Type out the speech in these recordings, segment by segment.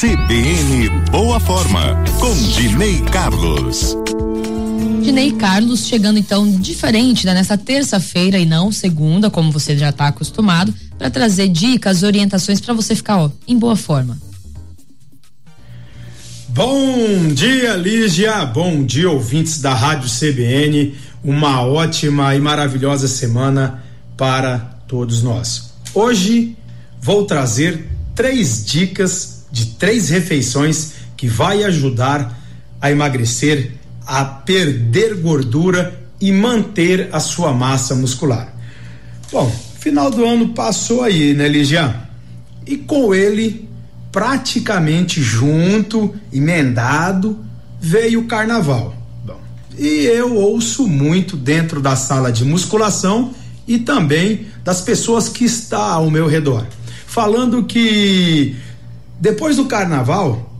CBN Boa Forma, com Dinei Carlos. Dinei Carlos chegando então diferente né, nessa terça-feira e não segunda, como você já está acostumado, para trazer dicas, orientações para você ficar ó, em boa forma. Bom dia, Lígia. Bom dia, ouvintes da Rádio CBN. Uma ótima e maravilhosa semana para todos nós. Hoje vou trazer três dicas de três refeições que vai ajudar a emagrecer, a perder gordura e manter a sua massa muscular. Bom, final do ano passou aí, né, Ligia? E com ele, praticamente junto, emendado, veio o carnaval. Bom, e eu ouço muito dentro da sala de musculação e também das pessoas que estão ao meu redor, falando que depois do carnaval,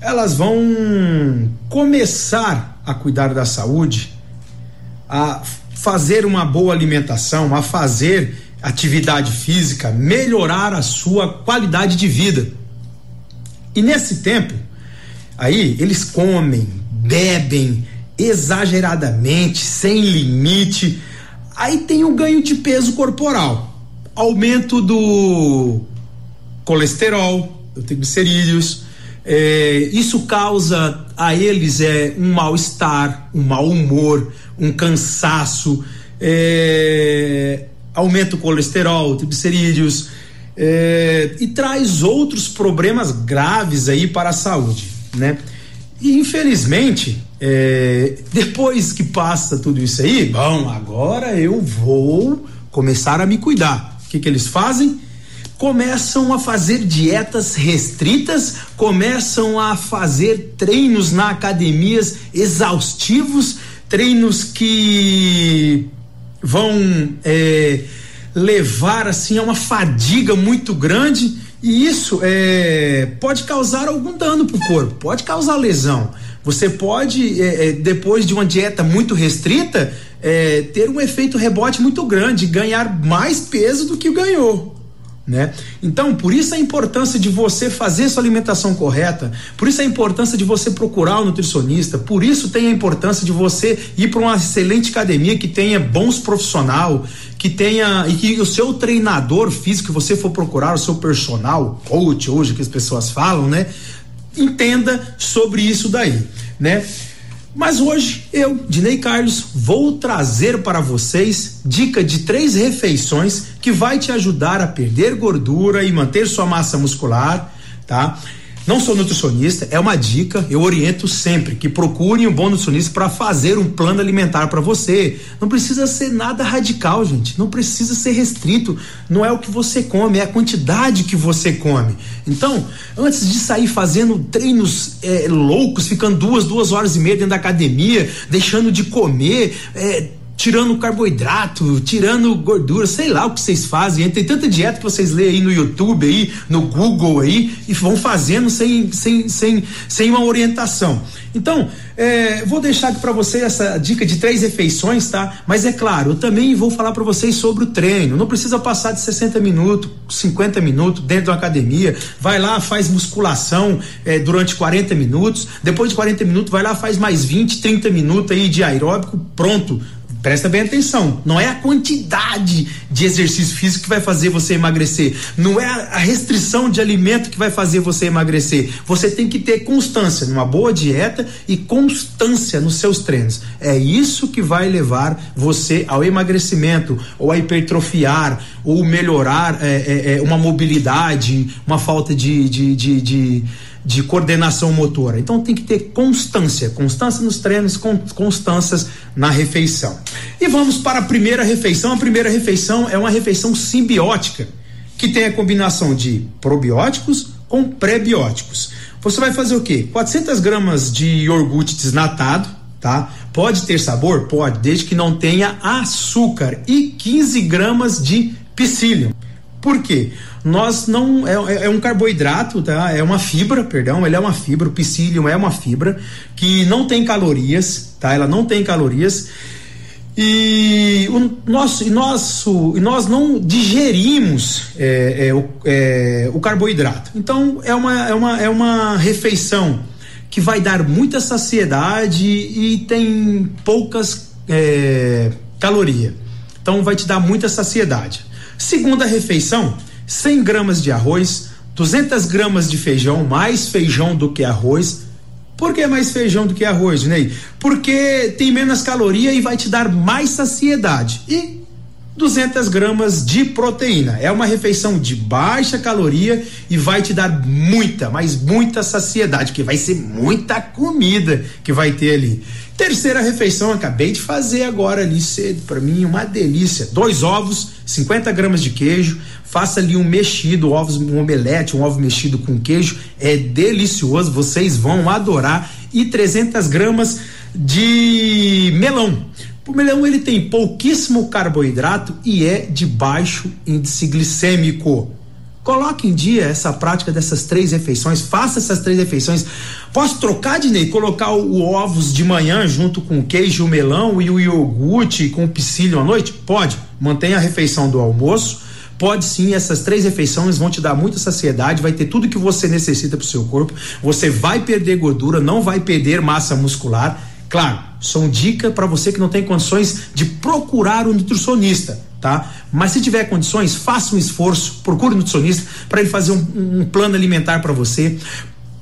elas vão começar a cuidar da saúde, a fazer uma boa alimentação, a fazer atividade física, melhorar a sua qualidade de vida. E nesse tempo, aí eles comem, bebem exageradamente, sem limite. Aí tem o ganho de peso corporal, aumento do colesterol, triglicerídeos. É, isso causa a eles é, um mal-estar, um mau humor, um cansaço, é, aumenta o colesterol, triglicerídeos é, e traz outros problemas graves aí para a saúde, né? E infelizmente, é, depois que passa tudo isso aí, bom, agora eu vou começar a me cuidar. O que, que eles fazem? Começam a fazer dietas restritas, começam a fazer treinos na academias exaustivos, treinos que vão é, levar assim a uma fadiga muito grande e isso é, pode causar algum dano para o corpo, pode causar lesão. Você pode, é, é, depois de uma dieta muito restrita, é, ter um efeito rebote muito grande, ganhar mais peso do que ganhou né? Então, por isso a importância de você fazer sua alimentação correta, por isso a importância de você procurar um nutricionista, por isso tem a importância de você ir para uma excelente academia que tenha bons profissional, que tenha e que o seu treinador físico que você for procurar, o seu personal, coach hoje que as pessoas falam, né? Entenda sobre isso daí, né? Mas hoje eu, Dinei Carlos, vou trazer para vocês dica de três refeições que vai te ajudar a perder gordura e manter sua massa muscular, tá? Não sou nutricionista, é uma dica, eu oriento sempre que procure um bom nutricionista para fazer um plano alimentar para você. Não precisa ser nada radical, gente. Não precisa ser restrito. Não é o que você come, é a quantidade que você come. Então, antes de sair fazendo treinos é, loucos, ficando duas, duas horas e meia dentro da academia, deixando de comer, é, tirando carboidrato, tirando gordura, sei lá o que vocês fazem. Tem tanta dieta que vocês lêem aí no YouTube, aí, no Google aí, e vão fazendo sem, sem, sem, sem uma orientação. Então, é, vou deixar aqui para você essa dica de três refeições, tá? Mas é claro, eu também vou falar para vocês sobre o treino. Não precisa passar de 60 minutos, 50 minutos dentro da academia. Vai lá, faz musculação é, durante 40 minutos. Depois de 40 minutos, vai lá, faz mais 20, 30 minutos aí de aeróbico. Pronto Presta bem atenção, não é a quantidade de exercício físico que vai fazer você emagrecer, não é a restrição de alimento que vai fazer você emagrecer. Você tem que ter constância numa boa dieta e constância nos seus treinos. É isso que vai levar você ao emagrecimento, ou a hipertrofiar, ou melhorar é, é, é uma mobilidade, uma falta de, de, de, de de coordenação motora. Então tem que ter constância, constância nos treinos, constâncias na refeição. E vamos para a primeira refeição. A primeira refeição é uma refeição simbiótica, que tem a combinação de probióticos com pré-bióticos. Você vai fazer o quê? 400 gramas de iogurte desnatado, tá? Pode ter sabor? Pode, desde que não tenha açúcar e 15 gramas de psyllium. Por quê? Nós não é, é, é, um carboidrato, tá? É uma fibra, perdão, ele é uma fibra, o psyllium é uma fibra que não tem calorias, tá? Ela não tem calorias E o nosso, e nosso, e nós não digerimos é, é, o, é, o carboidrato. Então é uma, é, uma, é uma refeição que vai dar muita saciedade e tem poucas é, calorias. Então vai te dar muita saciedade. Segunda refeição, 100 gramas de arroz, 200 gramas de feijão, mais feijão do que arroz, por que mais feijão do que arroz, Ney? Porque tem menos caloria e vai te dar mais saciedade. E 200 gramas de proteína. É uma refeição de baixa caloria e vai te dar muita, mas muita saciedade, que vai ser muita comida que vai ter ali. Terceira refeição, acabei de fazer agora ali cedo, para mim uma delícia. Dois ovos, 50 gramas de queijo, faça ali um mexido, ovos, um omelete, um ovo mexido com queijo, é delicioso, vocês vão adorar. E 300 gramas de melão. O melão ele tem pouquíssimo carboidrato e é de baixo índice glicêmico. Coloque em dia essa prática dessas três refeições, faça essas três refeições. Posso trocar, Dinei? Colocar o, o ovos de manhã junto com o queijo, o melão e o iogurte com o psyllium à noite? Pode. Mantenha a refeição do almoço. Pode sim, essas três refeições vão te dar muita saciedade, vai ter tudo que você necessita para o seu corpo. Você vai perder gordura, não vai perder massa muscular. Claro, são dica para você que não tem condições de procurar um nutricionista tá? Mas se tiver condições, faça um esforço, procure um nutricionista para ele fazer um, um plano alimentar para você.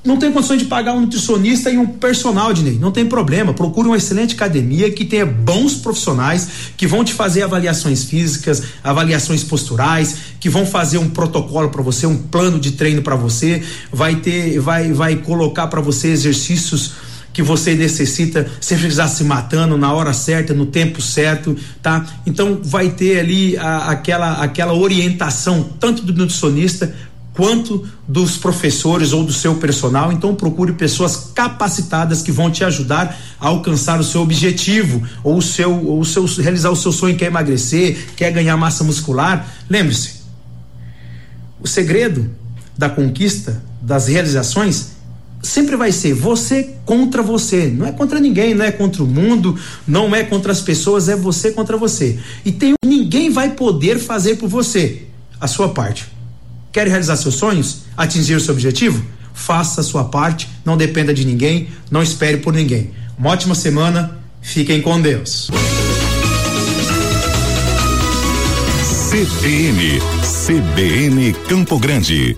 Não tem condições de pagar um nutricionista e um personal, Dinei. Não tem problema. Procure uma excelente academia que tenha bons profissionais que vão te fazer avaliações físicas, avaliações posturais, que vão fazer um protocolo para você, um plano de treino para você, vai ter, vai, vai colocar para você exercícios que você necessita sempre estar se matando na hora certa, no tempo certo, tá? Então vai ter ali a, aquela aquela orientação tanto do nutricionista quanto dos professores ou do seu personal. Então procure pessoas capacitadas que vão te ajudar a alcançar o seu objetivo ou o seu ou o seu realizar o seu sonho quer emagrecer, quer ganhar massa muscular. Lembre-se, o segredo da conquista das realizações sempre vai ser você contra você. Não é contra ninguém, não é contra o mundo, não é contra as pessoas, é você contra você. E tem ninguém vai poder fazer por você a sua parte. Quer realizar seus sonhos? Atingir o seu objetivo? Faça a sua parte, não dependa de ninguém, não espere por ninguém. Uma ótima semana, fiquem com Deus. CBN, CBN Campo Grande.